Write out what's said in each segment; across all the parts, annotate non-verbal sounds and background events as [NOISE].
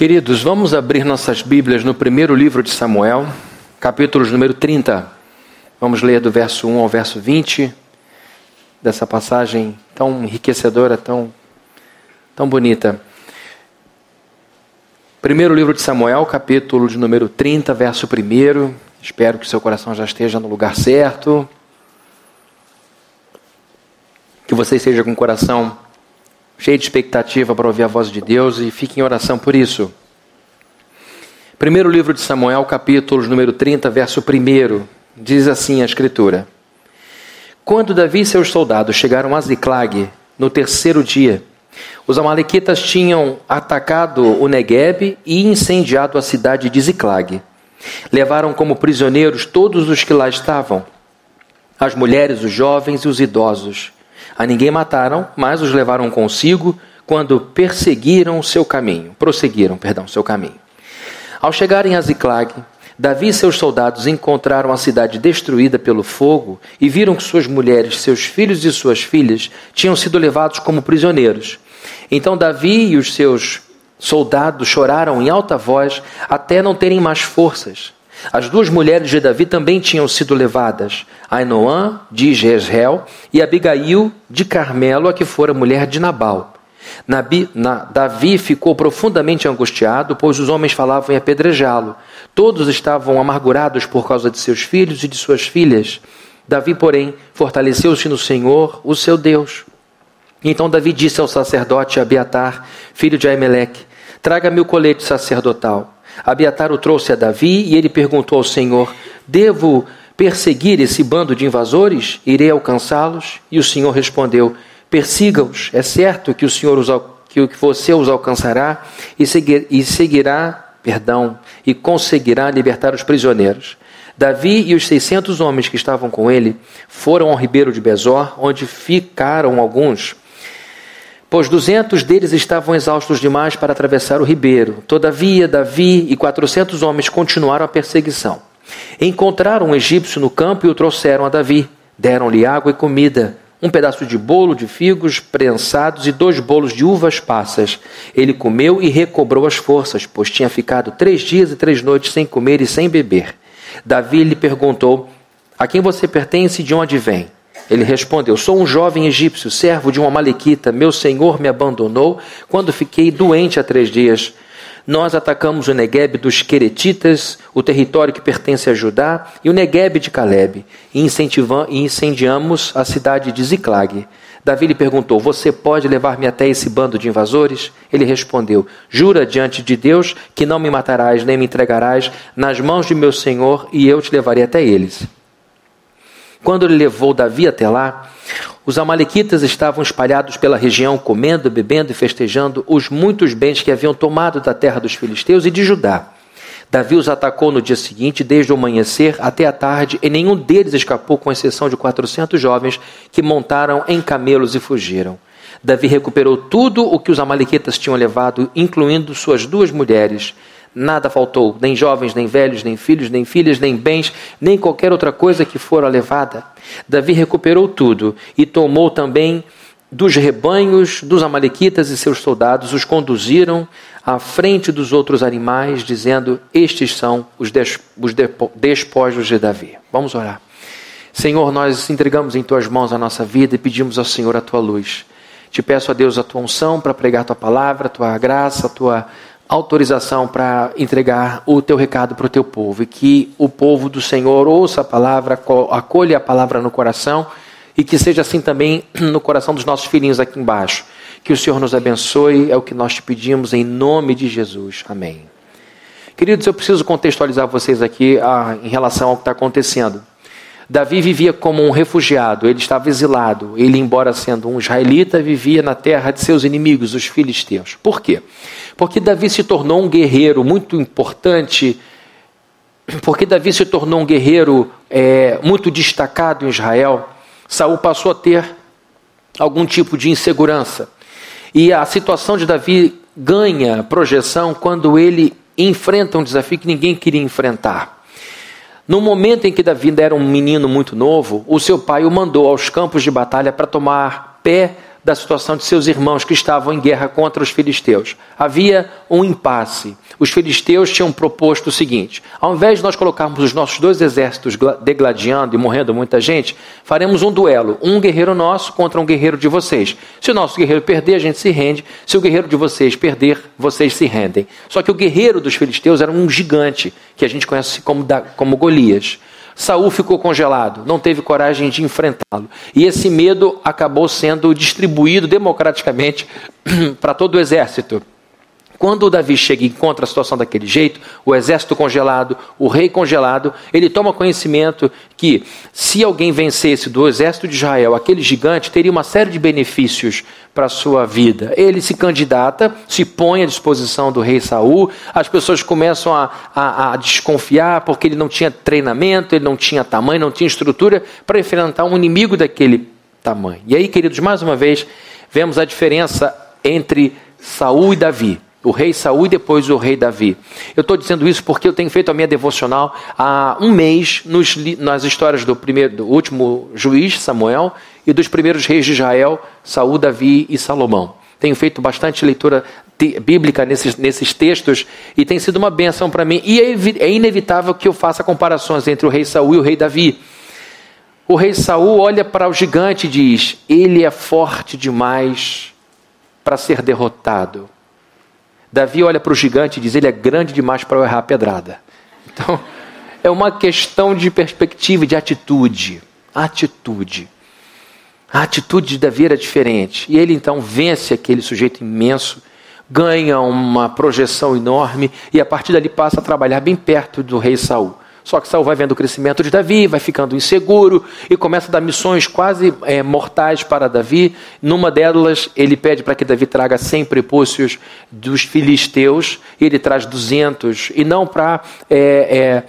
Queridos, vamos abrir nossas Bíblias no primeiro livro de Samuel, capítulos número 30. Vamos ler do verso 1 ao verso 20 dessa passagem tão enriquecedora, tão, tão bonita. Primeiro livro de Samuel, capítulo de número 30, verso 1. Espero que seu coração já esteja no lugar certo. Que você esteja com o coração cheio de expectativa para ouvir a voz de Deus e fique em oração por isso. Primeiro livro de Samuel, capítulo número 30, verso 1, diz assim a escritura: Quando Davi e seus soldados chegaram a Ziclag, no terceiro dia, os amalequitas tinham atacado o Negueb e incendiado a cidade de Ziclag. Levaram como prisioneiros todos os que lá estavam, as mulheres, os jovens e os idosos a ninguém mataram, mas os levaram consigo quando perseguiram seu caminho, prosseguiram, perdão, seu caminho. Ao chegarem a Ziclag, Davi e seus soldados encontraram a cidade destruída pelo fogo e viram que suas mulheres, seus filhos e suas filhas tinham sido levados como prisioneiros. Então Davi e os seus soldados choraram em alta voz até não terem mais forças. As duas mulheres de Davi também tinham sido levadas, Ainoã de Jezreel e Abigail de Carmelo, a que fora mulher de Nabal. Nabi, na, Davi ficou profundamente angustiado, pois os homens falavam em apedrejá-lo. Todos estavam amargurados por causa de seus filhos e de suas filhas. Davi, porém, fortaleceu-se no Senhor, o seu Deus. Então Davi disse ao sacerdote Abiatar, filho de Aimeleque: Traga-me o colete sacerdotal. Abiatar o trouxe a Davi e ele perguntou ao Senhor: Devo perseguir esse bando de invasores? Irei alcançá-los? E o Senhor respondeu: Persiga-os. É certo que o Senhor os, que você os alcançará e, seguir, e seguirá, perdão, e conseguirá libertar os prisioneiros. Davi e os seiscentos homens que estavam com ele foram ao ribeiro de Bezor, onde ficaram alguns pois duzentos deles estavam exaustos demais para atravessar o ribeiro. Todavia, Davi e quatrocentos homens continuaram a perseguição. Encontraram um egípcio no campo e o trouxeram a Davi. Deram-lhe água e comida, um pedaço de bolo de figos prensados e dois bolos de uvas passas. Ele comeu e recobrou as forças, pois tinha ficado três dias e três noites sem comer e sem beber. Davi lhe perguntou: A quem você pertence e de onde vem? Ele respondeu: Sou um jovem egípcio, servo de uma malequita. Meu senhor me abandonou quando fiquei doente há três dias. Nós atacamos o Negueb dos Queretitas, o território que pertence a Judá, e o Negueb de Caleb, e incendiamos a cidade de Ziclag. Davi lhe perguntou: Você pode levar-me até esse bando de invasores? Ele respondeu: Jura diante de Deus que não me matarás nem me entregarás nas mãos de meu senhor, e eu te levarei até eles. Quando ele levou Davi até lá, os amalequitas estavam espalhados pela região, comendo, bebendo e festejando os muitos bens que haviam tomado da terra dos filisteus e de Judá. Davi os atacou no dia seguinte, desde o amanhecer até a tarde, e nenhum deles escapou, com exceção de quatrocentos jovens que montaram em camelos e fugiram. Davi recuperou tudo o que os amalequitas tinham levado, incluindo suas duas mulheres, Nada faltou, nem jovens, nem velhos, nem filhos, nem filhas, nem bens, nem qualquer outra coisa que fora levada. Davi recuperou tudo e tomou também dos rebanhos dos Amalequitas e seus soldados, os conduziram à frente dos outros animais, dizendo: Estes são os, os despojos de Davi. Vamos orar. Senhor, nós entregamos em tuas mãos a nossa vida e pedimos ao Senhor a tua luz. Te peço a Deus a tua unção para pregar a tua palavra, a tua graça, a tua autorização para entregar o teu recado para o teu povo e que o povo do Senhor ouça a palavra, acolha a palavra no coração e que seja assim também [CLEARS THROAT] no coração dos nossos filhinhos aqui embaixo. Que o Senhor nos abençoe, é o que nós te pedimos em nome de Jesus. Amém. Queridos, eu preciso contextualizar vocês aqui ah, em relação ao que está acontecendo. Davi vivia como um refugiado, ele estava exilado. Ele, embora sendo um israelita, vivia na terra de seus inimigos, os filisteus. Por quê? Porque Davi se tornou um guerreiro muito importante, porque Davi se tornou um guerreiro é, muito destacado em Israel. Saul passou a ter algum tipo de insegurança. E a situação de Davi ganha projeção quando ele enfrenta um desafio que ninguém queria enfrentar. No momento em que Davi era um menino muito novo, o seu pai o mandou aos campos de batalha para tomar pé da situação de seus irmãos que estavam em guerra contra os filisteus. Havia um impasse. Os filisteus tinham proposto o seguinte: ao invés de nós colocarmos os nossos dois exércitos degladiando e morrendo muita gente, faremos um duelo, um guerreiro nosso contra um guerreiro de vocês. Se o nosso guerreiro perder, a gente se rende. Se o guerreiro de vocês perder, vocês se rendem. Só que o guerreiro dos filisteus era um gigante que a gente conhece como, como Golias. Saul ficou congelado, não teve coragem de enfrentá-lo. E esse medo acabou sendo distribuído democraticamente [CLEARS THROAT] para todo o exército. Quando o Davi chega e encontra a situação daquele jeito, o exército congelado, o rei congelado, ele toma conhecimento que se alguém vencesse do exército de Israel, aquele gigante teria uma série de benefícios para a sua vida. Ele se candidata, se põe à disposição do rei Saul, as pessoas começam a, a, a desconfiar porque ele não tinha treinamento, ele não tinha tamanho, não tinha estrutura para enfrentar um inimigo daquele tamanho. E aí, queridos, mais uma vez, vemos a diferença entre Saul e Davi o rei Saul e depois o rei Davi. Eu estou dizendo isso porque eu tenho feito a minha devocional há um mês nos, nas histórias do primeiro, do último juiz Samuel e dos primeiros reis de Israel, Saul, Davi e Salomão. Tenho feito bastante leitura bíblica nesses, nesses textos e tem sido uma benção para mim. E é, é inevitável que eu faça comparações entre o rei Saul e o rei Davi. O rei Saul olha para o gigante e diz: Ele é forte demais para ser derrotado. Davi olha para o gigante e diz: Ele é grande demais para eu errar a pedrada. Então, é uma questão de perspectiva, de atitude. Atitude. A atitude de Davi era diferente. E ele então vence aquele sujeito imenso, ganha uma projeção enorme e a partir dali passa a trabalhar bem perto do rei Saul. Só que Saul vai vendo o crescimento de Davi, vai ficando inseguro e começa a dar missões quase é, mortais para Davi. Numa delas, ele pede para que Davi traga 100 prepúcios dos filisteus, e ele traz 200, e não para é,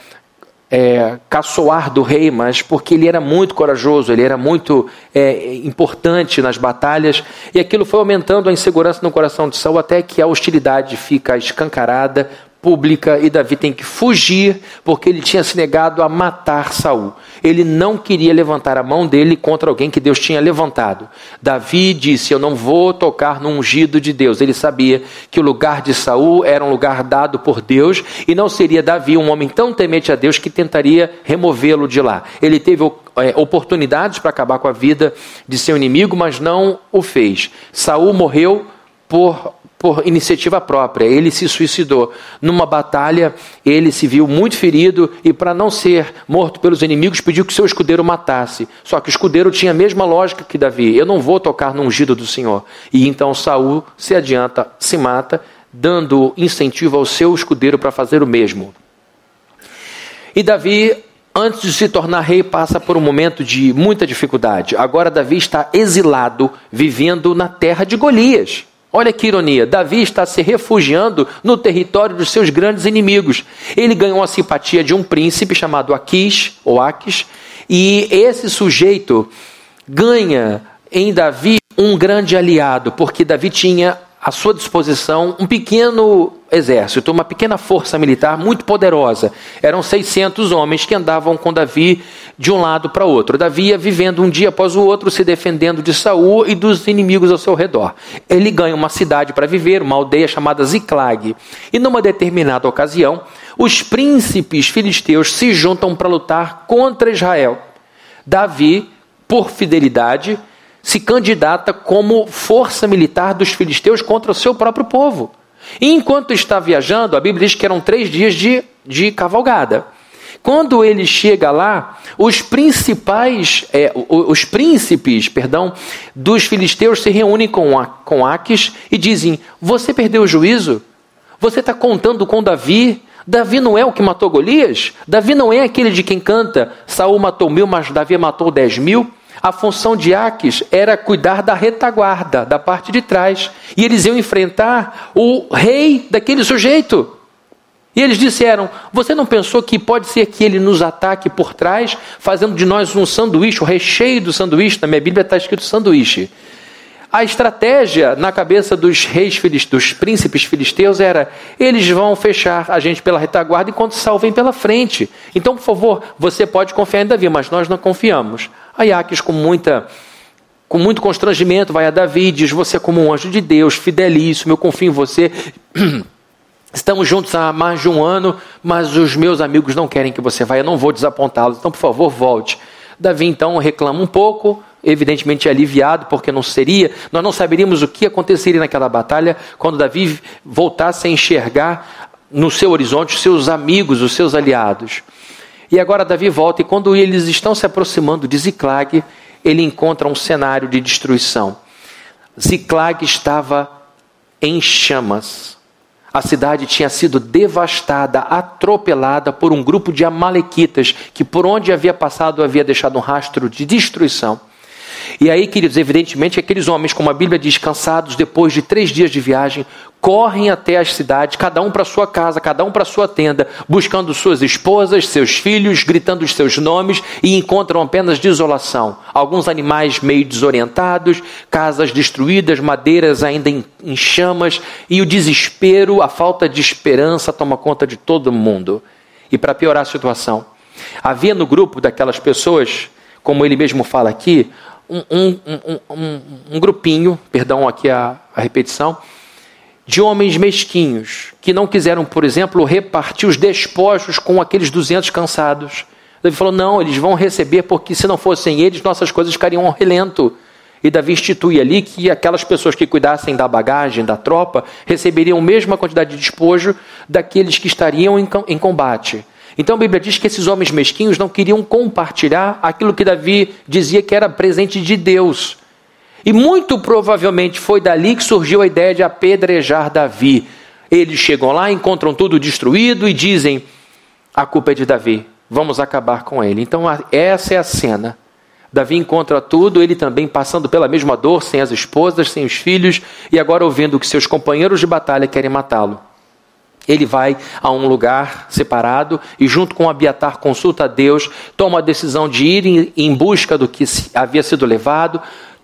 é, é, caçoar do rei, mas porque ele era muito corajoso, ele era muito é, importante nas batalhas, e aquilo foi aumentando a insegurança no coração de Saul até que a hostilidade fica escancarada, pública e Davi tem que fugir porque ele tinha se negado a matar Saul. Ele não queria levantar a mão dele contra alguém que Deus tinha levantado. Davi disse: "Eu não vou tocar no ungido de Deus". Ele sabia que o lugar de Saul era um lugar dado por Deus e não seria Davi um homem tão temente a Deus que tentaria removê-lo de lá. Ele teve é, oportunidades para acabar com a vida de seu inimigo, mas não o fez. Saul morreu por por iniciativa própria. Ele se suicidou. Numa batalha, ele se viu muito ferido e, para não ser morto pelos inimigos, pediu que seu escudeiro matasse. Só que o escudeiro tinha a mesma lógica que Davi: eu não vou tocar no ungido do Senhor. E então Saul se adianta, se mata, dando incentivo ao seu escudeiro para fazer o mesmo. E Davi antes de se tornar rei, passa por um momento de muita dificuldade. Agora, Davi está exilado, vivendo na terra de Golias. Olha que ironia, Davi está se refugiando no território dos seus grandes inimigos. Ele ganhou a simpatia de um príncipe chamado Aquis, ou Aquis, e esse sujeito ganha em Davi um grande aliado, porque Davi tinha à sua disposição um pequeno exército, uma pequena força militar muito poderosa. Eram 600 homens que andavam com Davi de um lado para outro. Davi ia vivendo um dia após o outro, se defendendo de Saul e dos inimigos ao seu redor. Ele ganha uma cidade para viver, uma aldeia chamada Ziclag. E numa determinada ocasião, os príncipes filisteus se juntam para lutar contra Israel. Davi, por fidelidade, se candidata como força militar dos filisteus contra o seu próprio povo. E enquanto está viajando, a Bíblia diz que eram três dias de, de cavalgada. Quando ele chega lá, os principais, é, os príncipes, perdão, dos filisteus se reúnem com, a, com Aques e dizem: Você perdeu o juízo? Você está contando com Davi? Davi não é o que matou Golias? Davi não é aquele de quem canta: Saul matou mil, mas Davi matou dez mil? A função de Aques era cuidar da retaguarda, da parte de trás. E eles iam enfrentar o rei daquele sujeito. E eles disseram: Você não pensou que pode ser que ele nos ataque por trás, fazendo de nós um sanduíche, o recheio do sanduíche? Na minha Bíblia está escrito sanduíche. A estratégia na cabeça dos reis filisteus, dos príncipes filisteus era: eles vão fechar a gente pela retaguarda enquanto salvem pela frente. Então, por favor, você pode confiar em Davi, mas nós não confiamos. A Iaques, com muita com muito constrangimento, vai a Davi e diz: Você é como um anjo de Deus, fidelíssimo, eu confio em você. [CLEARS THROAT] Estamos juntos há mais de um ano, mas os meus amigos não querem que você vá, eu não vou desapontá-los, então por favor volte. Davi então reclama um pouco, evidentemente aliviado, porque não seria, nós não saberíamos o que aconteceria naquela batalha quando Davi voltasse a enxergar no seu horizonte os seus amigos, os seus aliados. E agora Davi volta, e quando eles estão se aproximando de Ziclag, ele encontra um cenário de destruição. Ziclag estava em chamas. A cidade tinha sido devastada, atropelada por um grupo de amalequitas que, por onde havia passado, havia deixado um rastro de destruição. E aí, queridos, evidentemente, aqueles homens, como a Bíblia diz, cansados depois de três dias de viagem, correm até as cidades, cada um para sua casa, cada um para sua tenda, buscando suas esposas, seus filhos, gritando os seus nomes e encontram apenas desolação. Alguns animais meio desorientados, casas destruídas, madeiras ainda em, em chamas e o desespero, a falta de esperança toma conta de todo mundo. E para piorar a situação, havia no grupo daquelas pessoas, como ele mesmo fala aqui, um, um, um, um grupinho, perdão aqui a, a repetição, de homens mesquinhos, que não quiseram, por exemplo, repartir os despojos com aqueles 200 cansados. Davi falou: não, eles vão receber, porque se não fossem eles, nossas coisas ficariam ao relento. E Davi institui ali que aquelas pessoas que cuidassem da bagagem, da tropa, receberiam a mesma quantidade de despojo daqueles que estariam em combate. Então a Bíblia diz que esses homens mesquinhos não queriam compartilhar aquilo que Davi dizia que era presente de Deus. E muito provavelmente foi dali que surgiu a ideia de apedrejar Davi. Eles chegam lá, encontram tudo destruído e dizem: a culpa é de Davi, vamos acabar com ele. Então essa é a cena. Davi encontra tudo, ele também passando pela mesma dor, sem as esposas, sem os filhos, e agora ouvindo que seus companheiros de batalha querem matá-lo. Ele vai a um lugar separado e, junto com Abiatar, consulta a Deus, toma a decisão de ir em busca do que havia sido levado,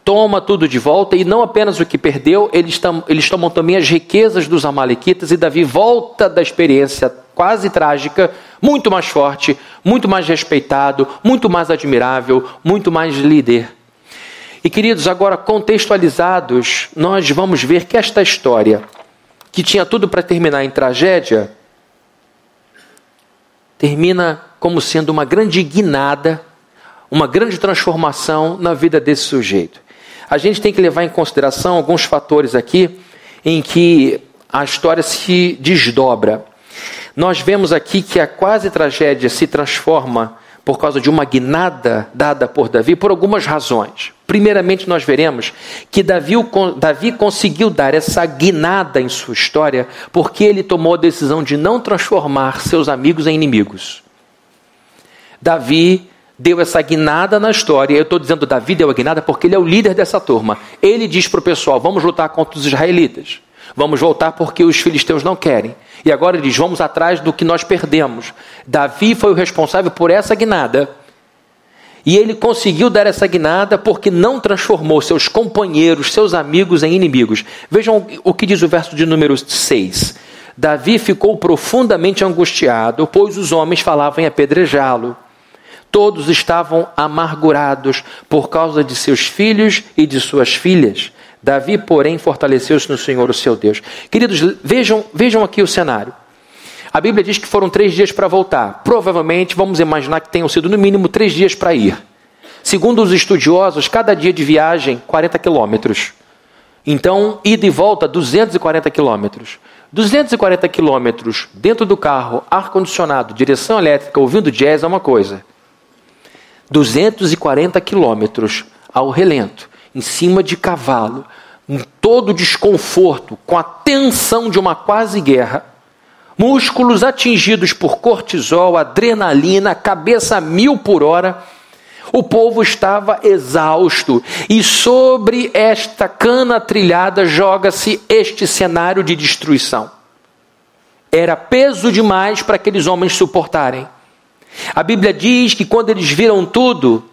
toma tudo de volta e não apenas o que perdeu, eles, tam, eles tomam também as riquezas dos Amalequitas e Davi volta da experiência quase trágica, muito mais forte, muito mais respeitado, muito mais admirável, muito mais líder. E queridos, agora contextualizados, nós vamos ver que esta história que tinha tudo para terminar em tragédia, termina como sendo uma grande guinada, uma grande transformação na vida desse sujeito. A gente tem que levar em consideração alguns fatores aqui em que a história se desdobra. Nós vemos aqui que a quase tragédia se transforma por causa de uma guinada dada por Davi por algumas razões. Primeiramente, nós veremos que Davi, Davi conseguiu dar essa guinada em sua história porque ele tomou a decisão de não transformar seus amigos em inimigos. Davi deu essa guinada na história. Eu estou dizendo Davi deu a guinada porque ele é o líder dessa turma. Ele diz para o pessoal: vamos lutar contra os israelitas. Vamos voltar porque os filisteus não querem. E agora ele diz: vamos atrás do que nós perdemos. Davi foi o responsável por essa guinada. E ele conseguiu dar essa guinada porque não transformou seus companheiros, seus amigos em inimigos. Vejam o que diz o verso de número 6. Davi ficou profundamente angustiado, pois os homens falavam em apedrejá-lo. Todos estavam amargurados por causa de seus filhos e de suas filhas. Davi, porém, fortaleceu-se no Senhor, o seu Deus. Queridos, vejam, vejam aqui o cenário. A Bíblia diz que foram três dias para voltar. Provavelmente, vamos imaginar que tenham sido no mínimo três dias para ir. Segundo os estudiosos, cada dia de viagem, 40 quilômetros. Então, ida e volta, 240 quilômetros. 240 quilômetros dentro do carro, ar-condicionado, direção elétrica, ouvindo jazz é uma coisa. 240 quilômetros ao relento em cima de cavalo, em todo desconforto, com a tensão de uma quase guerra, músculos atingidos por cortisol, adrenalina, cabeça mil por hora, o povo estava exausto e sobre esta cana trilhada joga-se este cenário de destruição. Era peso demais para aqueles homens suportarem. A Bíblia diz que quando eles viram tudo,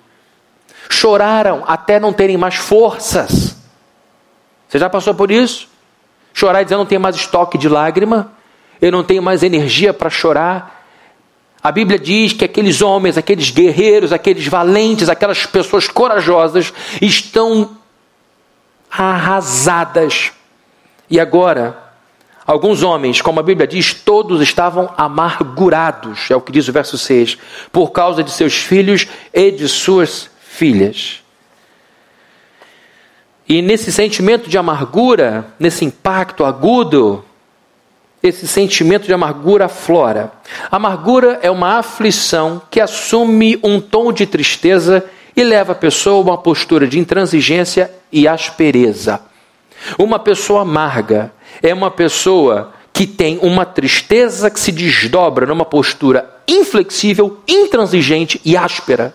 choraram até não terem mais forças. Você já passou por isso? Chorar e dizer: eu não tenho mais estoque de lágrima, eu não tenho mais energia para chorar. A Bíblia diz que aqueles homens, aqueles guerreiros, aqueles valentes, aquelas pessoas corajosas estão arrasadas. E agora, alguns homens, como a Bíblia diz, todos estavam amargurados, é o que diz o verso 6, por causa de seus filhos e de suas filhas. E nesse sentimento de amargura, nesse impacto agudo, esse sentimento de amargura aflora. Amargura é uma aflição que assume um tom de tristeza e leva a pessoa a uma postura de intransigência e aspereza. Uma pessoa amarga é uma pessoa que tem uma tristeza que se desdobra numa postura inflexível, intransigente e áspera.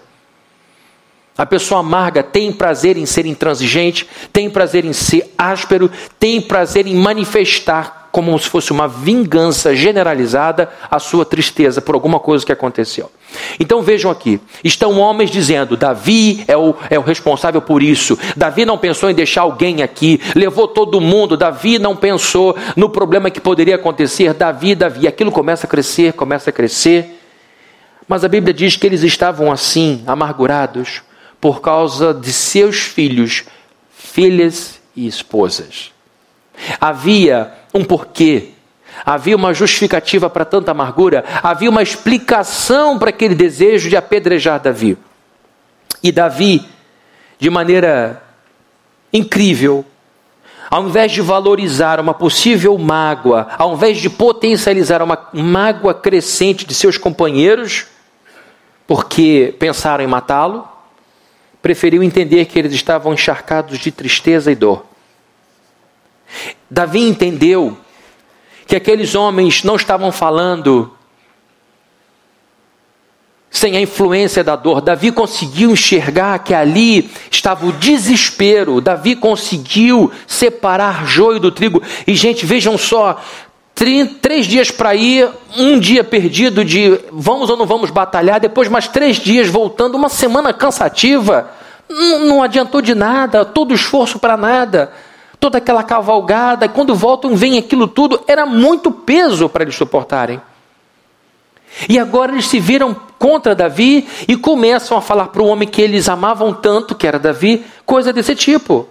A pessoa amarga tem prazer em ser intransigente, tem prazer em ser áspero, tem prazer em manifestar como se fosse uma vingança generalizada a sua tristeza por alguma coisa que aconteceu. Então vejam aqui: estão homens dizendo, Davi é o, é o responsável por isso. Davi não pensou em deixar alguém aqui, levou todo mundo. Davi não pensou no problema que poderia acontecer. Davi, Davi. Aquilo começa a crescer, começa a crescer. Mas a Bíblia diz que eles estavam assim, amargurados, por causa de seus filhos, filhas e esposas. Havia um porquê, havia uma justificativa para tanta amargura, havia uma explicação para aquele desejo de apedrejar Davi. E Davi, de maneira incrível, ao invés de valorizar uma possível mágoa, ao invés de potencializar uma mágoa crescente de seus companheiros, porque pensaram em matá-lo, preferiu entender que eles estavam encharcados de tristeza e dor. Davi entendeu que aqueles homens não estavam falando sem a influência da dor. Davi conseguiu enxergar que ali estava o desespero. Davi conseguiu separar joio do trigo. E, gente, vejam só: três dias para ir, um dia perdido de vamos ou não vamos batalhar, depois mais três dias voltando, uma semana cansativa. Não, não adiantou de nada, todo esforço para nada toda aquela cavalgada, quando voltam vem aquilo tudo, era muito peso para eles suportarem. E agora eles se viram contra Davi e começam a falar para o homem que eles amavam tanto, que era Davi, coisa desse tipo.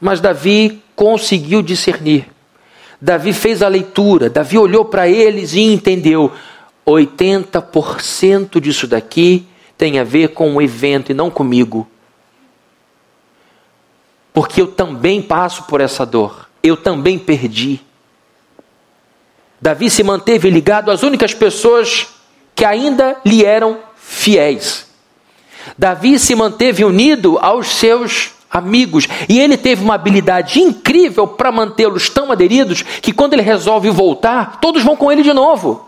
Mas Davi conseguiu discernir. Davi fez a leitura, Davi olhou para eles e entendeu: 80% disso daqui tem a ver com o evento e não comigo porque eu também passo por essa dor, eu também perdi. Davi se manteve ligado às únicas pessoas que ainda lhe eram fiéis. Davi se manteve unido aos seus amigos e ele teve uma habilidade incrível para mantê-los tão aderidos que quando ele resolve voltar, todos vão com ele de novo.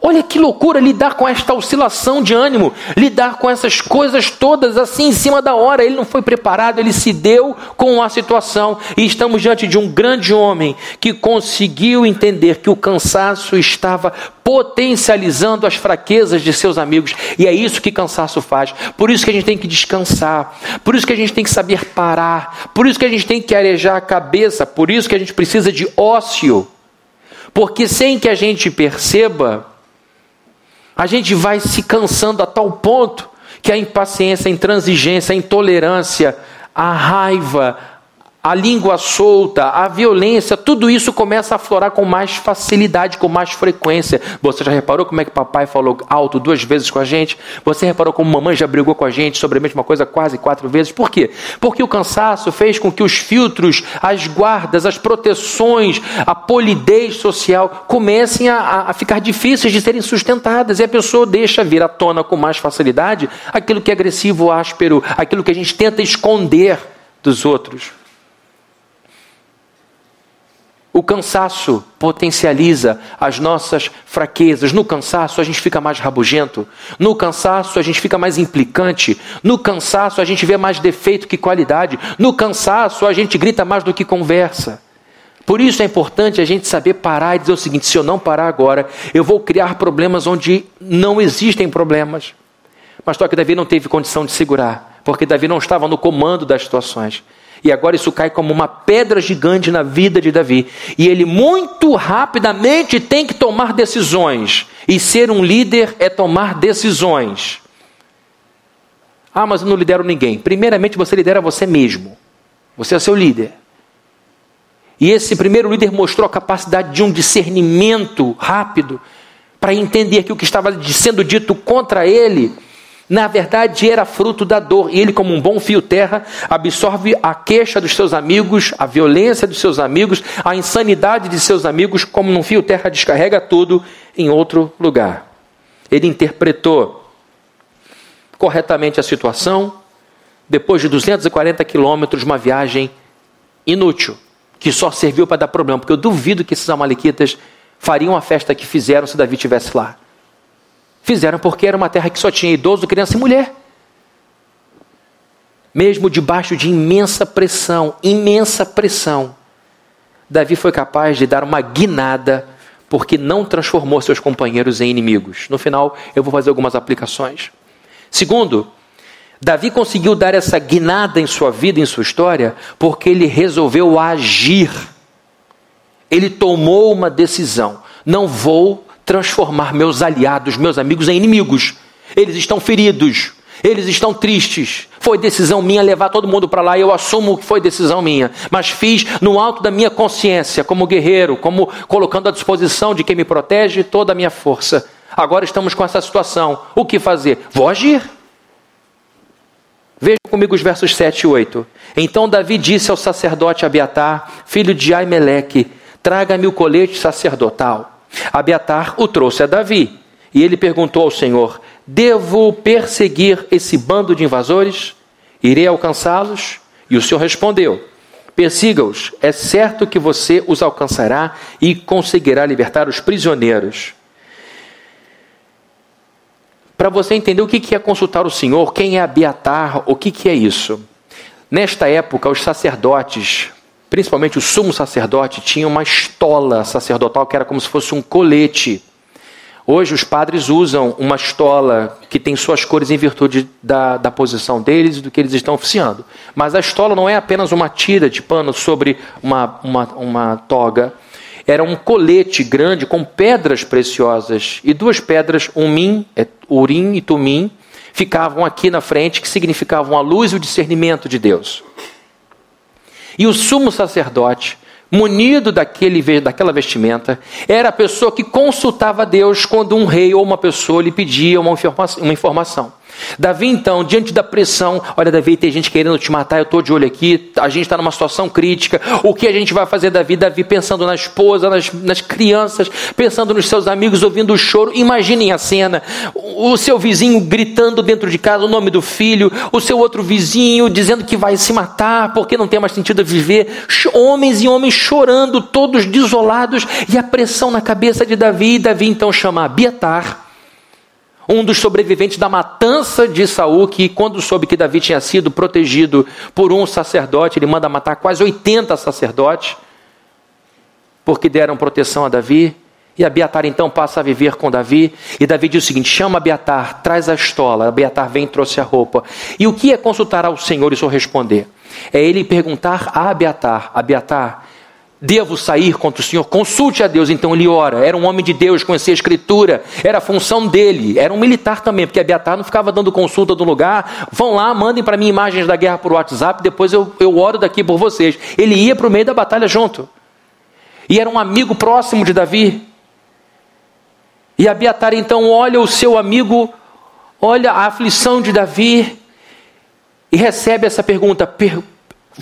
Olha que loucura lidar com esta oscilação de ânimo, lidar com essas coisas todas assim em cima da hora. Ele não foi preparado, ele se deu com a situação. E estamos diante de um grande homem que conseguiu entender que o cansaço estava potencializando as fraquezas de seus amigos. E é isso que cansaço faz. Por isso que a gente tem que descansar. Por isso que a gente tem que saber parar. Por isso que a gente tem que arejar a cabeça. Por isso que a gente precisa de ócio. Porque sem que a gente perceba, a gente vai se cansando a tal ponto que a impaciência, a intransigência, a intolerância, a raiva, a língua solta, a violência, tudo isso começa a aflorar com mais facilidade, com mais frequência. Você já reparou como é que papai falou alto duas vezes com a gente? Você reparou como mamãe já brigou com a gente sobre a mesma coisa quase quatro vezes? Por quê? Porque o cansaço fez com que os filtros, as guardas, as proteções, a polidez social comecem a, a ficar difíceis de serem sustentadas e a pessoa deixa vir à tona com mais facilidade aquilo que é agressivo, áspero, aquilo que a gente tenta esconder dos outros. O cansaço potencializa as nossas fraquezas. No cansaço a gente fica mais rabugento. No cansaço a gente fica mais implicante. No cansaço a gente vê mais defeito que qualidade. No cansaço a gente grita mais do que conversa. Por isso é importante a gente saber parar e dizer o seguinte: se eu não parar agora, eu vou criar problemas onde não existem problemas. Mas só que Davi não teve condição de segurar, porque Davi não estava no comando das situações. E agora isso cai como uma pedra gigante na vida de Davi. E ele muito rapidamente tem que tomar decisões. E ser um líder é tomar decisões. Ah, mas eu não lidero ninguém. Primeiramente, você lidera você mesmo. Você é seu líder. E esse primeiro líder mostrou a capacidade de um discernimento rápido para entender que o que estava sendo dito contra ele, na verdade era fruto da dor. E ele, como um bom fio terra, absorve a queixa dos seus amigos, a violência dos seus amigos, a insanidade de seus amigos, como num fio terra descarrega tudo em outro lugar. Ele interpretou corretamente a situação, depois de 240 quilômetros, uma viagem inútil, que só serviu para dar problema, porque eu duvido que esses amalequitas fariam a festa que fizeram se Davi estivesse lá. Fizeram porque era uma terra que só tinha idoso, criança e mulher. Mesmo debaixo de imensa pressão, imensa pressão, Davi foi capaz de dar uma guinada porque não transformou seus companheiros em inimigos. No final, eu vou fazer algumas aplicações. Segundo, Davi conseguiu dar essa guinada em sua vida, em sua história, porque ele resolveu agir. Ele tomou uma decisão. Não vou transformar meus aliados, meus amigos, em inimigos. Eles estão feridos. Eles estão tristes. Foi decisão minha levar todo mundo para lá. Eu assumo que foi decisão minha. Mas fiz no alto da minha consciência, como guerreiro, como colocando à disposição de quem me protege toda a minha força. Agora estamos com essa situação. O que fazer? Vou agir. Vejam comigo os versos 7 e 8. Então Davi disse ao sacerdote Abiatar, filho de Aimeleque: Traga-me o colete sacerdotal. Abiatar o trouxe a Davi. E ele perguntou ao Senhor: Devo perseguir esse bando de invasores? Irei alcançá-los? E o Senhor respondeu: Persiga-os, é certo que você os alcançará e conseguirá libertar os prisioneiros. Para você entender o que é consultar o Senhor, quem é Abiatar, o que é isso? Nesta época, os sacerdotes, principalmente o sumo sacerdote, tinham uma estola sacerdotal que era como se fosse um colete. Hoje os padres usam uma estola que tem suas cores em virtude da, da posição deles e do que eles estão oficiando. Mas a estola não é apenas uma tira de pano sobre uma, uma, uma toga era um colete grande com pedras preciosas e duas pedras, umim, é, urim e tumim, ficavam aqui na frente que significavam a luz e o discernimento de Deus. E o sumo sacerdote, munido daquele, daquela vestimenta, era a pessoa que consultava Deus quando um rei ou uma pessoa lhe pedia uma informação. Davi, então, diante da pressão, olha, Davi, tem gente querendo te matar, eu estou de olho aqui, a gente está numa situação crítica. O que a gente vai fazer, Davi? Davi pensando na esposa, nas, nas crianças, pensando nos seus amigos, ouvindo o choro. Imaginem a cena: o seu vizinho gritando dentro de casa o nome do filho, o seu outro vizinho dizendo que vai se matar porque não tem mais sentido viver. Homens e homens chorando, todos desolados, e a pressão na cabeça de Davi. Davi então chama Abiatar um dos sobreviventes da matança de Saul, que quando soube que Davi tinha sido protegido por um sacerdote, ele manda matar quase 80 sacerdotes, porque deram proteção a Davi. E Abiatar então passa a viver com Davi. E Davi diz o seguinte: chama Abiatar, traz a estola. Abiatar vem e trouxe a roupa. E o que é consultar ao Senhor e Senhor responder? É ele perguntar a Abiatar: Abiatar, Devo sair contra o Senhor? Consulte a Deus. Então ele ora. Era um homem de Deus, conhecia a Escritura, era a função dele. Era um militar também, porque Abiatar não ficava dando consulta do lugar. Vão lá, mandem para mim imagens da guerra por WhatsApp, depois eu, eu oro daqui por vocês. Ele ia para o meio da batalha junto. E era um amigo próximo de Davi. E Abiatar então olha o seu amigo, olha a aflição de Davi e recebe essa pergunta: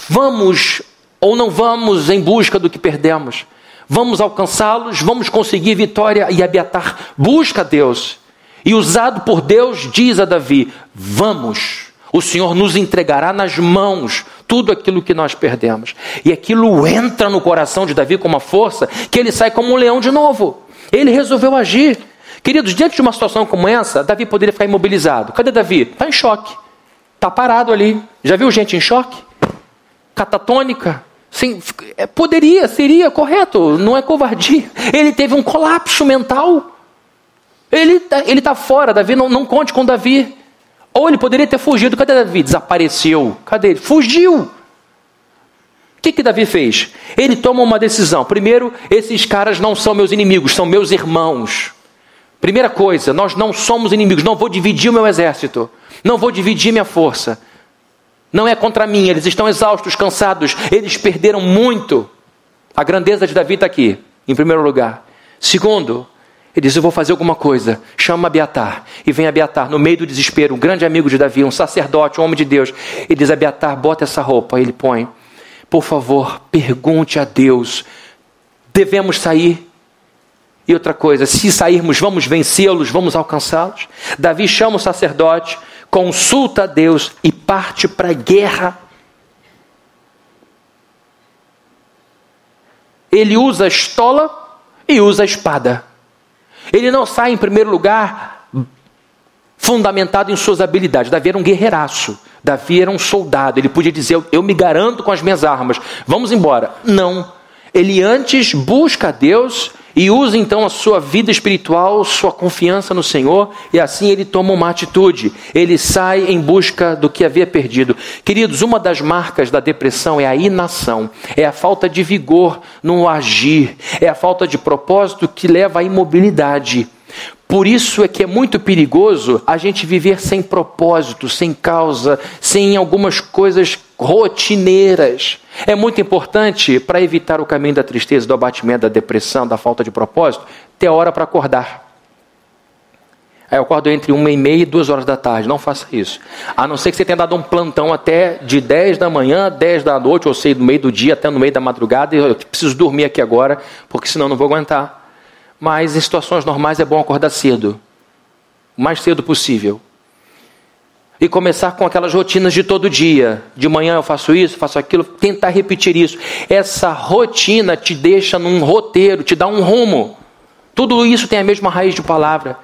Vamos ou não vamos em busca do que perdemos. Vamos alcançá-los, vamos conseguir vitória e Abiatar busca Deus. E usado por Deus, diz a Davi: Vamos, o Senhor nos entregará nas mãos tudo aquilo que nós perdemos. E aquilo entra no coração de Davi com uma força que ele sai como um leão de novo. Ele resolveu agir. Queridos, diante de uma situação como essa, Davi poderia ficar imobilizado. Cadê Davi? Está em choque. Está parado ali. Já viu gente em choque? Catatônica. Sim, é, poderia, seria correto, não é covardia. Ele teve um colapso mental. Ele está tá fora, Davi, não, não conte com Davi. Ou ele poderia ter fugido. Cadê Davi? Desapareceu. Cadê ele? Fugiu. O que, que Davi fez? Ele toma uma decisão. Primeiro, esses caras não são meus inimigos, são meus irmãos. Primeira coisa, nós não somos inimigos, não vou dividir o meu exército, não vou dividir minha força. Não é contra mim, eles estão exaustos, cansados, eles perderam muito. A grandeza de Davi está aqui, em primeiro lugar. Segundo, ele diz: Eu vou fazer alguma coisa. Chama Abiatar. E vem Abiatar, no meio do desespero, um grande amigo de Davi, um sacerdote, um homem de Deus. Ele diz: Abiatar, bota essa roupa. Ele põe. Por favor, pergunte a Deus: devemos sair? E outra coisa, se sairmos, vamos vencê-los, vamos alcançá-los? Davi chama o sacerdote, consulta a Deus e parte para a guerra. Ele usa a estola e usa a espada. Ele não sai em primeiro lugar fundamentado em suas habilidades. Davi era um guerreiraço. Davi era um soldado. Ele podia dizer: Eu, me garanto com as minhas armas. Vamos embora. Não. Ele antes busca a Deus e usa então a sua vida espiritual, sua confiança no Senhor, e assim ele toma uma atitude. Ele sai em busca do que havia perdido. Queridos, uma das marcas da depressão é a inação, é a falta de vigor no agir, é a falta de propósito que leva à imobilidade. Por isso é que é muito perigoso a gente viver sem propósito, sem causa, sem algumas coisas rotineiras. É muito importante para evitar o caminho da tristeza, do abatimento, da depressão, da falta de propósito, ter hora para acordar. Aí eu acordo entre uma e meia e duas horas da tarde. Não faça isso. A não ser que você tenha dado um plantão até de 10 da manhã, 10 da noite, ou sei, no meio do dia até no meio da madrugada. Eu preciso dormir aqui agora, porque senão não vou aguentar mas em situações normais é bom acordar cedo, o mais cedo possível. E começar com aquelas rotinas de todo dia. De manhã eu faço isso, faço aquilo, tentar repetir isso. Essa rotina te deixa num roteiro, te dá um rumo. Tudo isso tem a mesma raiz de palavra.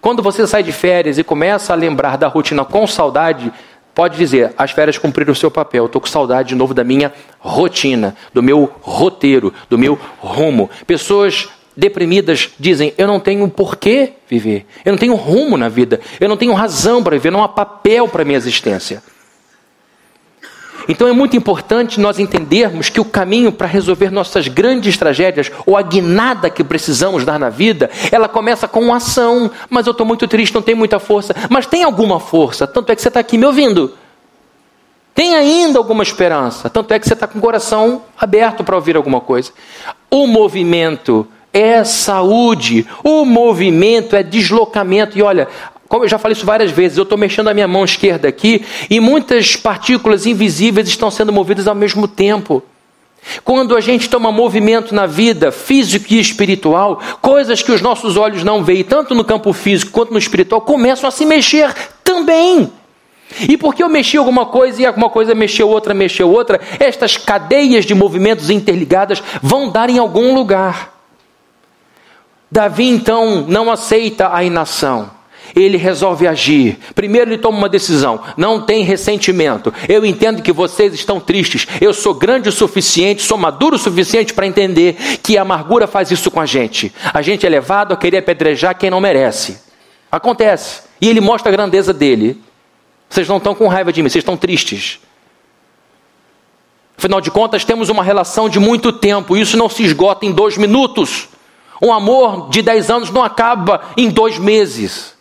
Quando você sai de férias e começa a lembrar da rotina com saudade, pode dizer: as férias cumpriram o seu papel. Estou com saudade de novo da minha rotina, do meu roteiro, do meu rumo. Pessoas deprimidas dizem: Eu não tenho porquê viver, eu não tenho rumo na vida, eu não tenho razão para viver, não há papel para minha existência. Então é muito importante nós entendermos que o caminho para resolver nossas grandes tragédias, ou a guinada que precisamos dar na vida, ela começa com ação. Mas eu estou muito triste, não tenho muita força. Mas tem alguma força, tanto é que você está aqui me ouvindo. Tem ainda alguma esperança, tanto é que você está com o coração aberto para ouvir alguma coisa. O movimento é saúde, o movimento é deslocamento. E olha, como eu já falei isso várias vezes, eu estou mexendo a minha mão esquerda aqui e muitas partículas invisíveis estão sendo movidas ao mesmo tempo. Quando a gente toma movimento na vida físico e espiritual, coisas que os nossos olhos não veem, tanto no campo físico quanto no espiritual, começam a se mexer também. E porque eu mexi alguma coisa e alguma coisa mexeu outra, mexeu outra, estas cadeias de movimentos interligadas vão dar em algum lugar. Davi então não aceita a inação. Ele resolve agir. Primeiro, ele toma uma decisão. Não tem ressentimento. Eu entendo que vocês estão tristes. Eu sou grande o suficiente, sou maduro o suficiente para entender que a amargura faz isso com a gente. A gente é levado a querer apedrejar quem não merece. Acontece. E ele mostra a grandeza dele. Vocês não estão com raiva de mim, vocês estão tristes. Afinal de contas, temos uma relação de muito tempo. Isso não se esgota em dois minutos. Um amor de 10 anos não acaba em dois meses.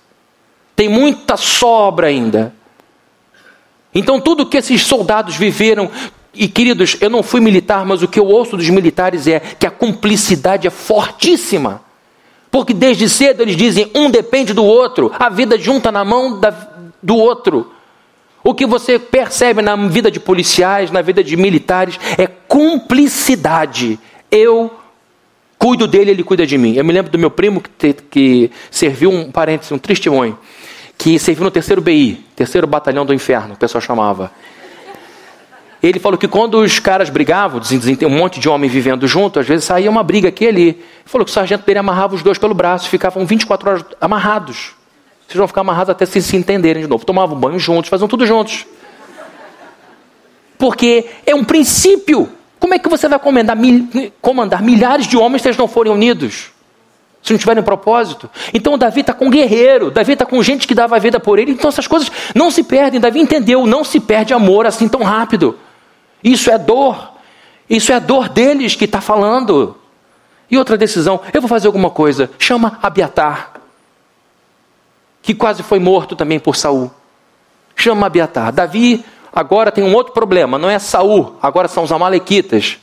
Tem muita sobra ainda. Então, tudo que esses soldados viveram, e queridos, eu não fui militar, mas o que eu ouço dos militares é que a cumplicidade é fortíssima. Porque desde cedo eles dizem: um depende do outro, a vida junta na mão da, do outro. O que você percebe na vida de policiais, na vida de militares, é cumplicidade. Eu Cuido dele, ele cuida de mim. Eu me lembro do meu primo que, te, que serviu um parênteses, um testemunho, que serviu no terceiro BI, terceiro batalhão do inferno, o pessoal chamava. Ele falou que quando os caras brigavam, um monte de homem vivendo junto, às vezes saía uma briga aqui e ali. Ele falou que o sargento dele amarrava os dois pelo braço, ficavam 24 horas amarrados. Vocês vão ficar amarrados até se, se entenderem de novo. Tomavam banho juntos, faziam tudo juntos. Porque é um princípio. Como é que você vai comandar, comandar milhares de homens se eles não forem unidos? Se não tiverem propósito. Então Davi está com um guerreiro, Davi está com gente que dava a vida por ele. Então essas coisas não se perdem. Davi entendeu, não se perde amor assim tão rápido. Isso é dor. Isso é a dor deles que está falando. E outra decisão, eu vou fazer alguma coisa. Chama Abiatar. que quase foi morto também por Saul. Chama Abiatar. Davi agora tem um outro problema, não é Saul, agora são os amalequitas.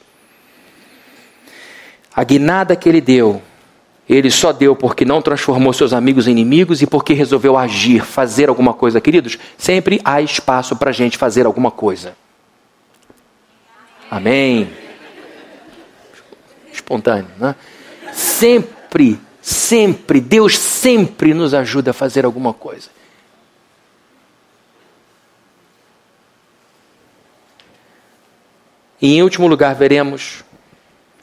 A guinada que ele deu, ele só deu porque não transformou seus amigos em inimigos e porque resolveu agir, fazer alguma coisa. Queridos, sempre há espaço para a gente fazer alguma coisa. Amém. Espontâneo, né? Sempre, sempre, Deus sempre nos ajuda a fazer alguma coisa. E em último lugar, veremos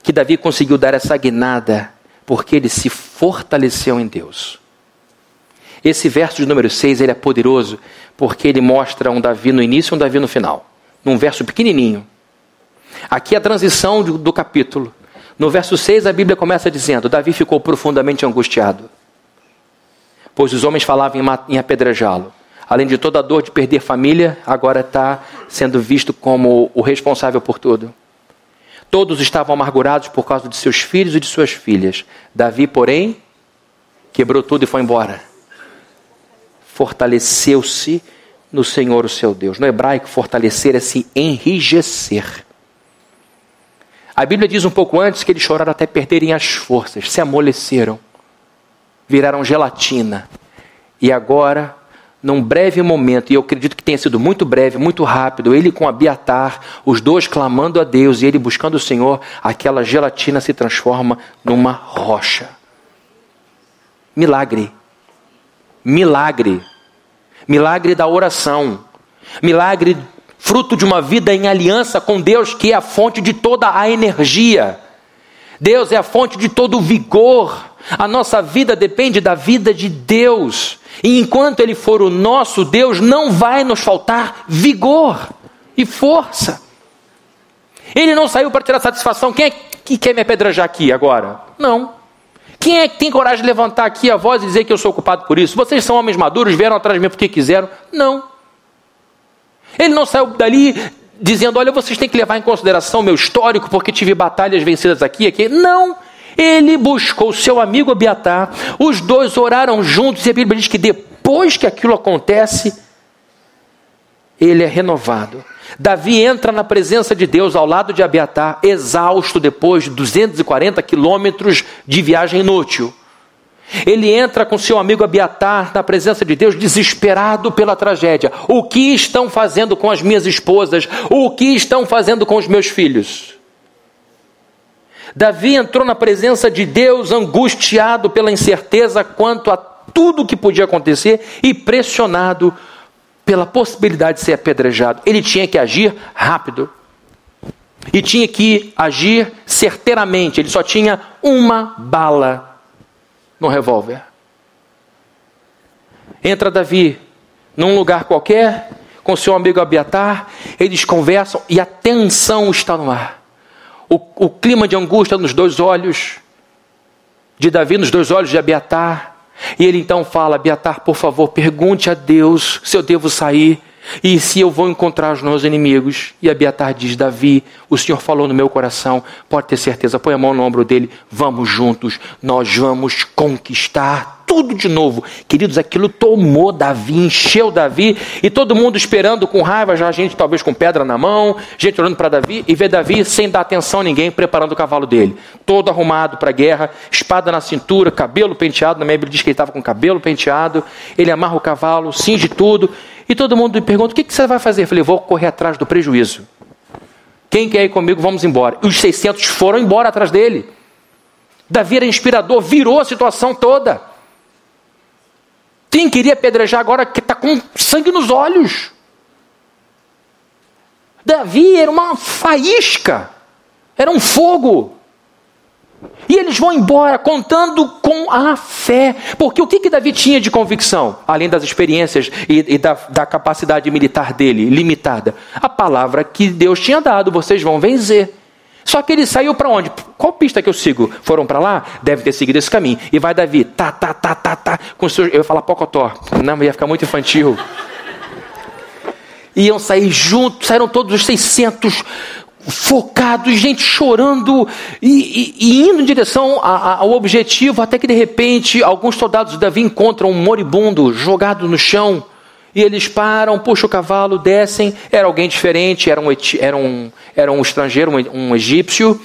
que Davi conseguiu dar essa guinada porque ele se fortaleceu em Deus. Esse verso de número 6 ele é poderoso porque ele mostra um Davi no início e um Davi no final. Num verso pequenininho. Aqui a transição do, do capítulo. No verso 6 a Bíblia começa dizendo: Davi ficou profundamente angustiado, pois os homens falavam em, em apedrejá-lo. Além de toda a dor de perder família, agora está sendo visto como o responsável por tudo. Todos estavam amargurados por causa de seus filhos e de suas filhas. Davi, porém, quebrou tudo e foi embora. Fortaleceu-se no Senhor, o seu Deus. No hebraico, fortalecer é se enrijecer. A Bíblia diz um pouco antes que eles choraram até perderem as forças, se amoleceram, viraram gelatina. E agora num breve momento, e eu acredito que tenha sido muito breve, muito rápido, ele com Abiatar, os dois clamando a Deus e ele buscando o Senhor, aquela gelatina se transforma numa rocha. Milagre. Milagre. Milagre da oração. Milagre fruto de uma vida em aliança com Deus, que é a fonte de toda a energia. Deus é a fonte de todo o vigor. A nossa vida depende da vida de Deus. E enquanto Ele for o nosso Deus, não vai nos faltar vigor e força. Ele não saiu para tirar satisfação. Quem é que quer me apedrejar aqui agora? Não. Quem é que tem coragem de levantar aqui a voz e dizer que eu sou culpado por isso? Vocês são homens maduros, vieram atrás de mim porque quiseram? Não. Ele não saiu dali dizendo: olha, vocês têm que levar em consideração meu histórico porque tive batalhas vencidas aqui e aqui. Não. Ele buscou seu amigo Abiatar, os dois oraram juntos, e a Bíblia diz que depois que aquilo acontece, ele é renovado. Davi entra na presença de Deus ao lado de Abiatar, exausto depois de 240 quilômetros de viagem inútil. Ele entra com seu amigo Abiatar na presença de Deus, desesperado pela tragédia. O que estão fazendo com as minhas esposas? O que estão fazendo com os meus filhos? Davi entrou na presença de Deus angustiado pela incerteza quanto a tudo que podia acontecer e pressionado pela possibilidade de ser apedrejado. Ele tinha que agir rápido. E tinha que agir certeiramente. Ele só tinha uma bala no revólver. Entra Davi num lugar qualquer com seu amigo Abiatar, eles conversam e a tensão está no ar o, o clima de angústia nos dois olhos de Davi, nos dois olhos de Abiatar. E ele então fala: Abiatar, por favor, pergunte a Deus se eu devo sair e se eu vou encontrar os meus inimigos. E Abiatar diz: Davi, o Senhor falou no meu coração, pode ter certeza, põe a mão no ombro dele, vamos juntos, nós vamos conquistar tudo de novo. Queridos, aquilo tomou Davi, encheu Davi, e todo mundo esperando com raiva, já a gente talvez com pedra na mão, gente olhando para Davi, e vê Davi sem dar atenção a ninguém, preparando o cavalo dele. Todo arrumado para a guerra, espada na cintura, cabelo penteado, na minha Bíblia diz que ele estava com cabelo penteado, ele amarra o cavalo, cinge tudo, e todo mundo me pergunta, o que, que você vai fazer? Eu falei, vou correr atrás do prejuízo. Quem quer ir comigo, vamos embora. E os 600 foram embora atrás dele. Davi era inspirador, virou a situação toda. Quem queria apedrejar agora que está com sangue nos olhos? Davi era uma faísca, era um fogo. E eles vão embora contando com a fé. Porque o que, que Davi tinha de convicção? Além das experiências e, e da, da capacidade militar dele, limitada. A palavra que Deus tinha dado: vocês vão vencer. Só que ele saiu para onde? Qual pista que eu sigo? Foram para lá? Deve ter seguido esse caminho. E vai Davi, tá, tá, tá, tá, tá. Com seu, eu ia falar pocotó. Não, ia ficar muito infantil. Iam sair juntos, saíram todos os 600 focado, gente chorando e, e, e indo em direção a, a, ao objetivo, até que de repente alguns soldados de Davi encontram um moribundo jogado no chão. E eles param, puxam o cavalo, descem. Era alguém diferente, era um, era um, era um estrangeiro, um, um egípcio.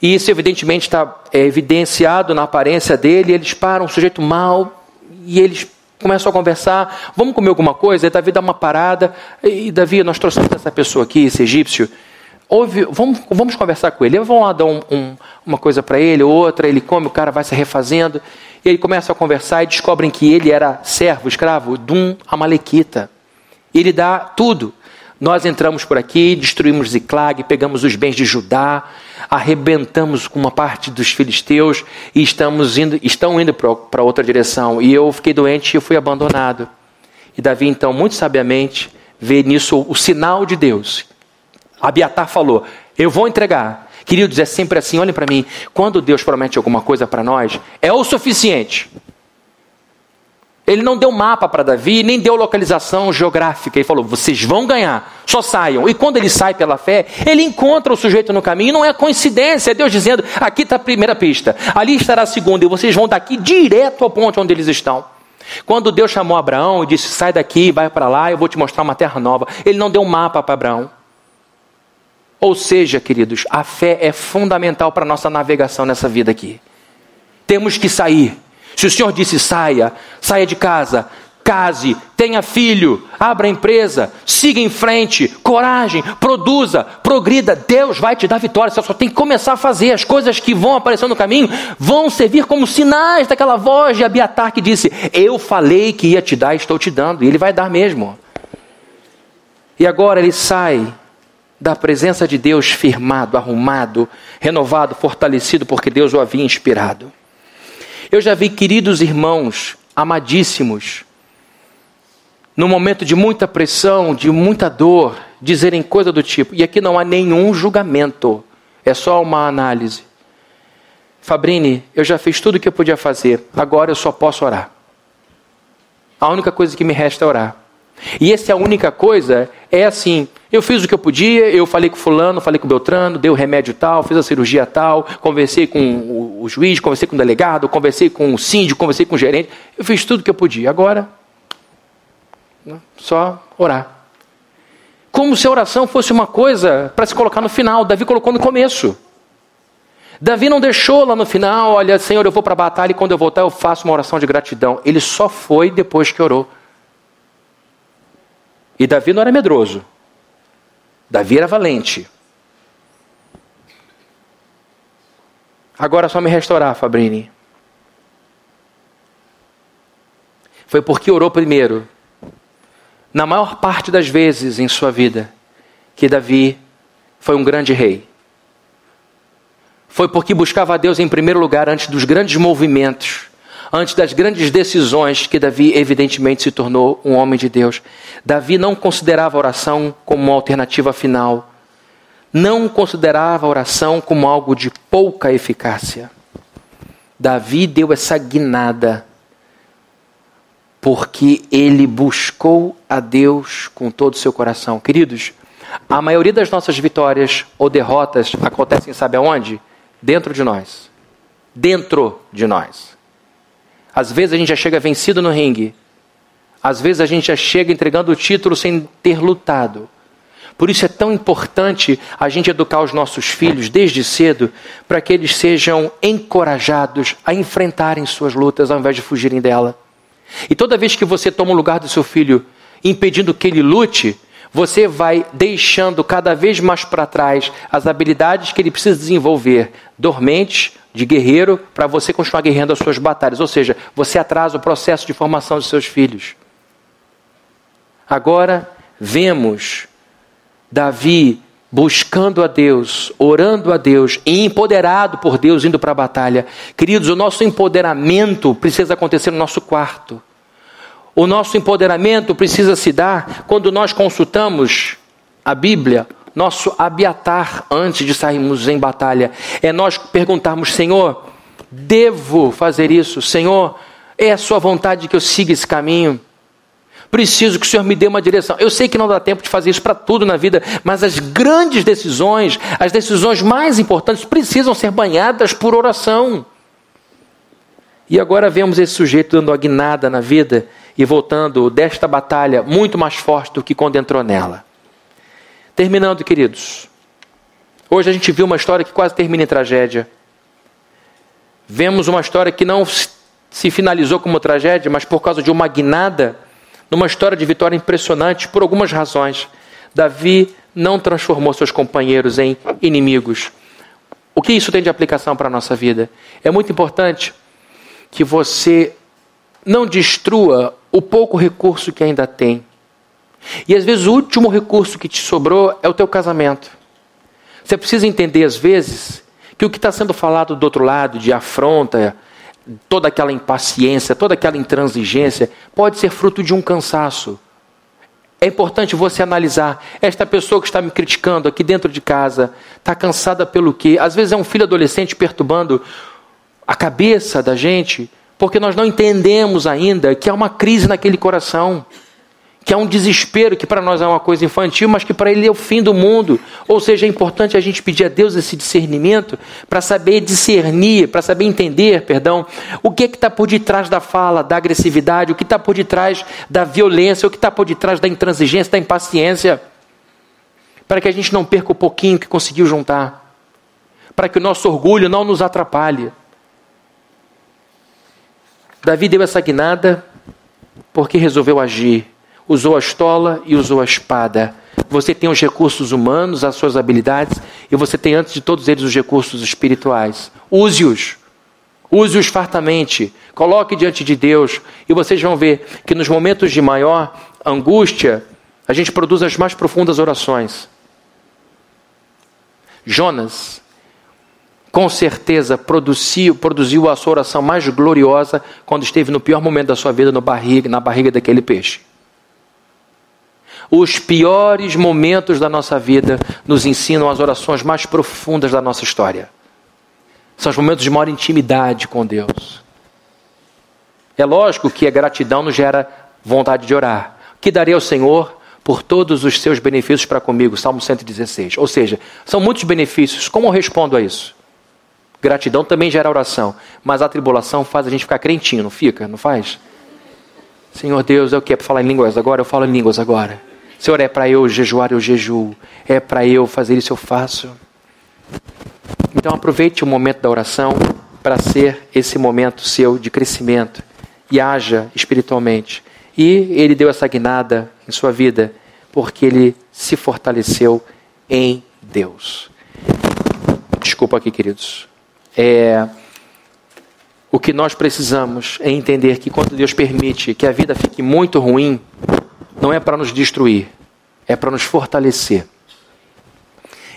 E isso, evidentemente, está é, evidenciado na aparência dele. Eles param, um sujeito mau, e eles começam a conversar. Vamos comer alguma coisa? E Davi dá uma parada. E Davi, nós trouxemos essa pessoa aqui, esse egípcio. Ouve, vamos, vamos conversar com ele. Vamos lá dar um, um, uma coisa para ele, outra. Ele come, o cara vai se refazendo. E ele começa a conversar e descobrem que ele era servo, escravo de um Amalequita. Ele dá tudo. Nós entramos por aqui, destruímos Ziclag, pegamos os bens de Judá, arrebentamos com uma parte dos filisteus e estamos indo, estão indo para outra direção. E eu fiquei doente e fui abandonado. E Davi, então, muito sabiamente, vê nisso o sinal de Deus. Abiatar falou: Eu vou entregar. Queridos, é sempre assim, olhem para mim. Quando Deus promete alguma coisa para nós, é o suficiente. Ele não deu mapa para Davi, nem deu localização geográfica. Ele falou: vocês vão ganhar, só saiam. E quando ele sai pela fé, ele encontra o sujeito no caminho. Não é coincidência, é Deus dizendo: aqui está a primeira pista, ali estará a segunda, e vocês vão daqui direto ao ponto onde eles estão. Quando Deus chamou Abraão e disse: sai daqui, vai para lá, eu vou te mostrar uma terra nova. Ele não deu mapa para Abraão. Ou seja, queridos, a fé é fundamental para a nossa navegação nessa vida aqui. Temos que sair. Se o Senhor disse saia, saia de casa, case, tenha filho, abra empresa, siga em frente, coragem, produza, progrida, Deus vai te dar vitória. Você só tem que começar a fazer. As coisas que vão aparecendo no caminho vão servir como sinais daquela voz de Abiatar que disse: Eu falei que ia te dar, estou te dando, e ele vai dar mesmo. E agora ele sai da presença de Deus firmado, arrumado, renovado, fortalecido, porque Deus o havia inspirado. Eu já vi queridos irmãos, amadíssimos, no momento de muita pressão, de muita dor, dizerem coisa do tipo, e aqui não há nenhum julgamento, é só uma análise. Fabrini, eu já fiz tudo o que eu podia fazer, agora eu só posso orar. A única coisa que me resta é orar. E essa é a única coisa, é assim, eu fiz o que eu podia, eu falei com fulano, falei com Beltrano, dei o remédio tal, fiz a cirurgia tal, conversei com o, o juiz, conversei com o delegado, conversei com o síndico, conversei com o gerente. Eu fiz tudo o que eu podia. Agora, né, só orar. Como se a oração fosse uma coisa para se colocar no final. Davi colocou no começo. Davi não deixou lá no final, olha, Senhor, eu vou para a batalha e quando eu voltar eu faço uma oração de gratidão. Ele só foi depois que orou. E Davi não era medroso. Davi era valente. Agora só me restaurar, Fabrini. Foi porque orou primeiro, na maior parte das vezes em sua vida, que Davi foi um grande rei. Foi porque buscava a Deus em primeiro lugar antes dos grandes movimentos antes das grandes decisões que Davi evidentemente se tornou um homem de Deus. Davi não considerava a oração como uma alternativa final. Não considerava a oração como algo de pouca eficácia. Davi deu essa guinada porque ele buscou a Deus com todo o seu coração. Queridos, a maioria das nossas vitórias ou derrotas acontecem, sabe aonde? Dentro de nós. Dentro de nós. Às vezes a gente já chega vencido no ringue. Às vezes a gente já chega entregando o título sem ter lutado. Por isso é tão importante a gente educar os nossos filhos desde cedo para que eles sejam encorajados a enfrentarem suas lutas ao invés de fugirem dela. E toda vez que você toma o lugar do seu filho impedindo que ele lute, você vai deixando cada vez mais para trás as habilidades que ele precisa desenvolver, dormentes de guerreiro para você continuar guerreando as suas batalhas. Ou seja, você atrasa o processo de formação dos seus filhos. Agora vemos Davi buscando a Deus, orando a Deus e empoderado por Deus indo para a batalha. Queridos, o nosso empoderamento precisa acontecer no nosso quarto. O nosso empoderamento precisa se dar quando nós consultamos a Bíblia, nosso abiatar antes de sairmos em batalha. É nós perguntarmos, Senhor, devo fazer isso? Senhor, é a sua vontade que eu siga esse caminho? Preciso que o Senhor me dê uma direção. Eu sei que não dá tempo de fazer isso para tudo na vida, mas as grandes decisões, as decisões mais importantes, precisam ser banhadas por oração. E agora vemos esse sujeito dando a guinada na vida e voltando desta batalha muito mais forte do que quando entrou nela. Terminando, queridos. Hoje a gente viu uma história que quase termina em tragédia. Vemos uma história que não se finalizou como tragédia, mas por causa de uma guinada, numa história de vitória impressionante, por algumas razões. Davi não transformou seus companheiros em inimigos. O que isso tem de aplicação para a nossa vida? É muito importante que você não destrua o pouco recurso que ainda tem. E às vezes o último recurso que te sobrou é o teu casamento. Você precisa entender, às vezes, que o que está sendo falado do outro lado, de afronta, toda aquela impaciência, toda aquela intransigência, pode ser fruto de um cansaço. É importante você analisar. Esta pessoa que está me criticando aqui dentro de casa está cansada pelo quê? Às vezes é um filho adolescente perturbando a cabeça da gente porque nós não entendemos ainda que há uma crise naquele coração, que há um desespero que para nós é uma coisa infantil, mas que para ele é o fim do mundo. Ou seja, é importante a gente pedir a Deus esse discernimento para saber discernir, para saber entender, perdão, o que é está por detrás da fala, da agressividade, o que está por detrás da violência, o que está por detrás da intransigência, da impaciência, para que a gente não perca o pouquinho que conseguiu juntar, para que o nosso orgulho não nos atrapalhe. Davi deu essa guinada porque resolveu agir. Usou a estola e usou a espada. Você tem os recursos humanos, as suas habilidades, e você tem, antes de todos eles, os recursos espirituais. Use-os. Use-os fartamente. Coloque diante de Deus. E vocês vão ver que nos momentos de maior angústia, a gente produz as mais profundas orações. Jonas com certeza produziu, produziu a sua oração mais gloriosa quando esteve no pior momento da sua vida no barriga, na barriga daquele peixe. Os piores momentos da nossa vida nos ensinam as orações mais profundas da nossa história. São os momentos de maior intimidade com Deus. É lógico que a gratidão nos gera vontade de orar. Que darei ao Senhor por todos os seus benefícios para comigo? Salmo 116. Ou seja, são muitos benefícios. Como eu respondo a isso? Gratidão também gera oração, mas a tribulação faz a gente ficar crentinho, não fica? Não faz? Senhor Deus, eu quero falar em línguas agora, eu falo em línguas agora. Senhor, é para eu jejuar, eu jejuo. É para eu fazer isso, eu faço. Então aproveite o momento da oração para ser esse momento seu de crescimento e haja espiritualmente. E ele deu essa guinada em sua vida porque ele se fortaleceu em Deus. Desculpa aqui, queridos. É, o que nós precisamos é entender que quando Deus permite que a vida fique muito ruim, não é para nos destruir, é para nos fortalecer.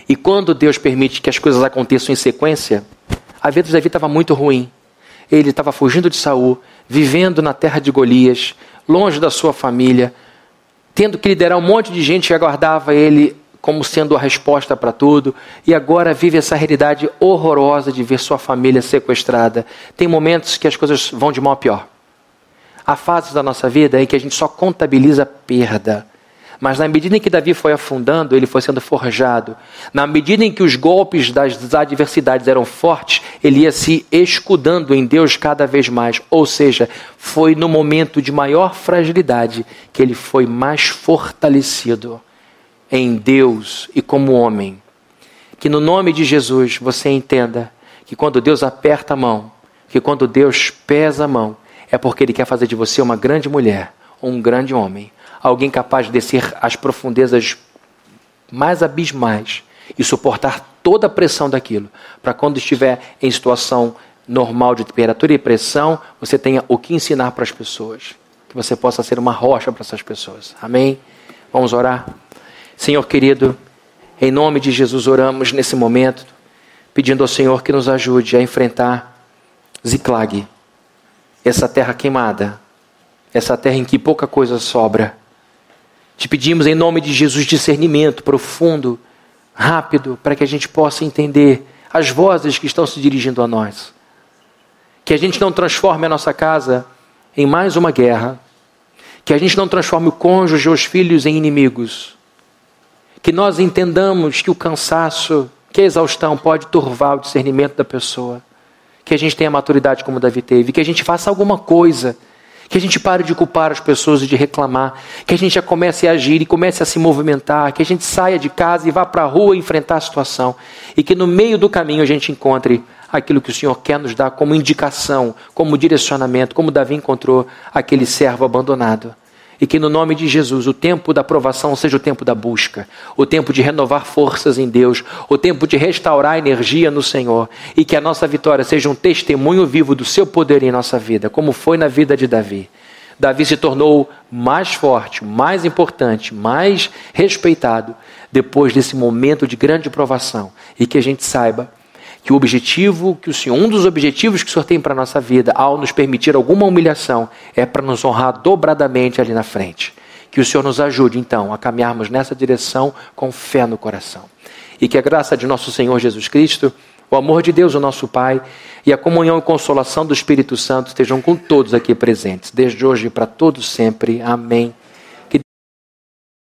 E quando Deus permite que as coisas aconteçam em sequência, a vida de Davi estava muito ruim. Ele estava fugindo de Saul, vivendo na terra de Golias, longe da sua família, tendo que liderar um monte de gente que aguardava ele como sendo a resposta para tudo, e agora vive essa realidade horrorosa de ver sua família sequestrada. Tem momentos que as coisas vão de mal a pior. Há fases da nossa vida em que a gente só contabiliza perda. Mas na medida em que Davi foi afundando, ele foi sendo forjado. Na medida em que os golpes das adversidades eram fortes, ele ia se escudando em Deus cada vez mais. Ou seja, foi no momento de maior fragilidade que ele foi mais fortalecido em Deus e como homem. Que no nome de Jesus você entenda que quando Deus aperta a mão, que quando Deus pesa a mão, é porque Ele quer fazer de você uma grande mulher, um grande homem, alguém capaz de descer às profundezas mais abismais e suportar toda a pressão daquilo, para quando estiver em situação normal de temperatura e pressão, você tenha o que ensinar para as pessoas, que você possa ser uma rocha para essas pessoas. Amém? Vamos orar? Senhor querido, em nome de Jesus oramos nesse momento, pedindo ao Senhor que nos ajude a enfrentar Ziclag, essa terra queimada, essa terra em que pouca coisa sobra. Te pedimos em nome de Jesus discernimento profundo, rápido, para que a gente possa entender as vozes que estão se dirigindo a nós. Que a gente não transforme a nossa casa em mais uma guerra, Que a gente não transforme o cônjuge ou os filhos em inimigos. Que nós entendamos que o cansaço, que a exaustão pode turvar o discernimento da pessoa. Que a gente tenha maturidade como Davi teve. Que a gente faça alguma coisa que a gente pare de culpar as pessoas e de reclamar, que a gente já comece a agir e comece a se movimentar, que a gente saia de casa e vá para a rua enfrentar a situação e que no meio do caminho a gente encontre aquilo que o Senhor quer nos dar como indicação, como direcionamento, como Davi encontrou aquele servo abandonado. E que no nome de Jesus o tempo da aprovação seja o tempo da busca, o tempo de renovar forças em Deus, o tempo de restaurar energia no Senhor. E que a nossa vitória seja um testemunho vivo do seu poder em nossa vida, como foi na vida de Davi. Davi se tornou mais forte, mais importante, mais respeitado depois desse momento de grande provação. E que a gente saiba que o objetivo, que o Senhor, um dos objetivos que o Senhor tem para a nossa vida, ao nos permitir alguma humilhação, é para nos honrar dobradamente ali na frente. Que o Senhor nos ajude, então, a caminharmos nessa direção com fé no coração. E que a graça de nosso Senhor Jesus Cristo, o amor de Deus, o nosso Pai, e a comunhão e consolação do Espírito Santo estejam com todos aqui presentes, desde hoje e para todos sempre. Amém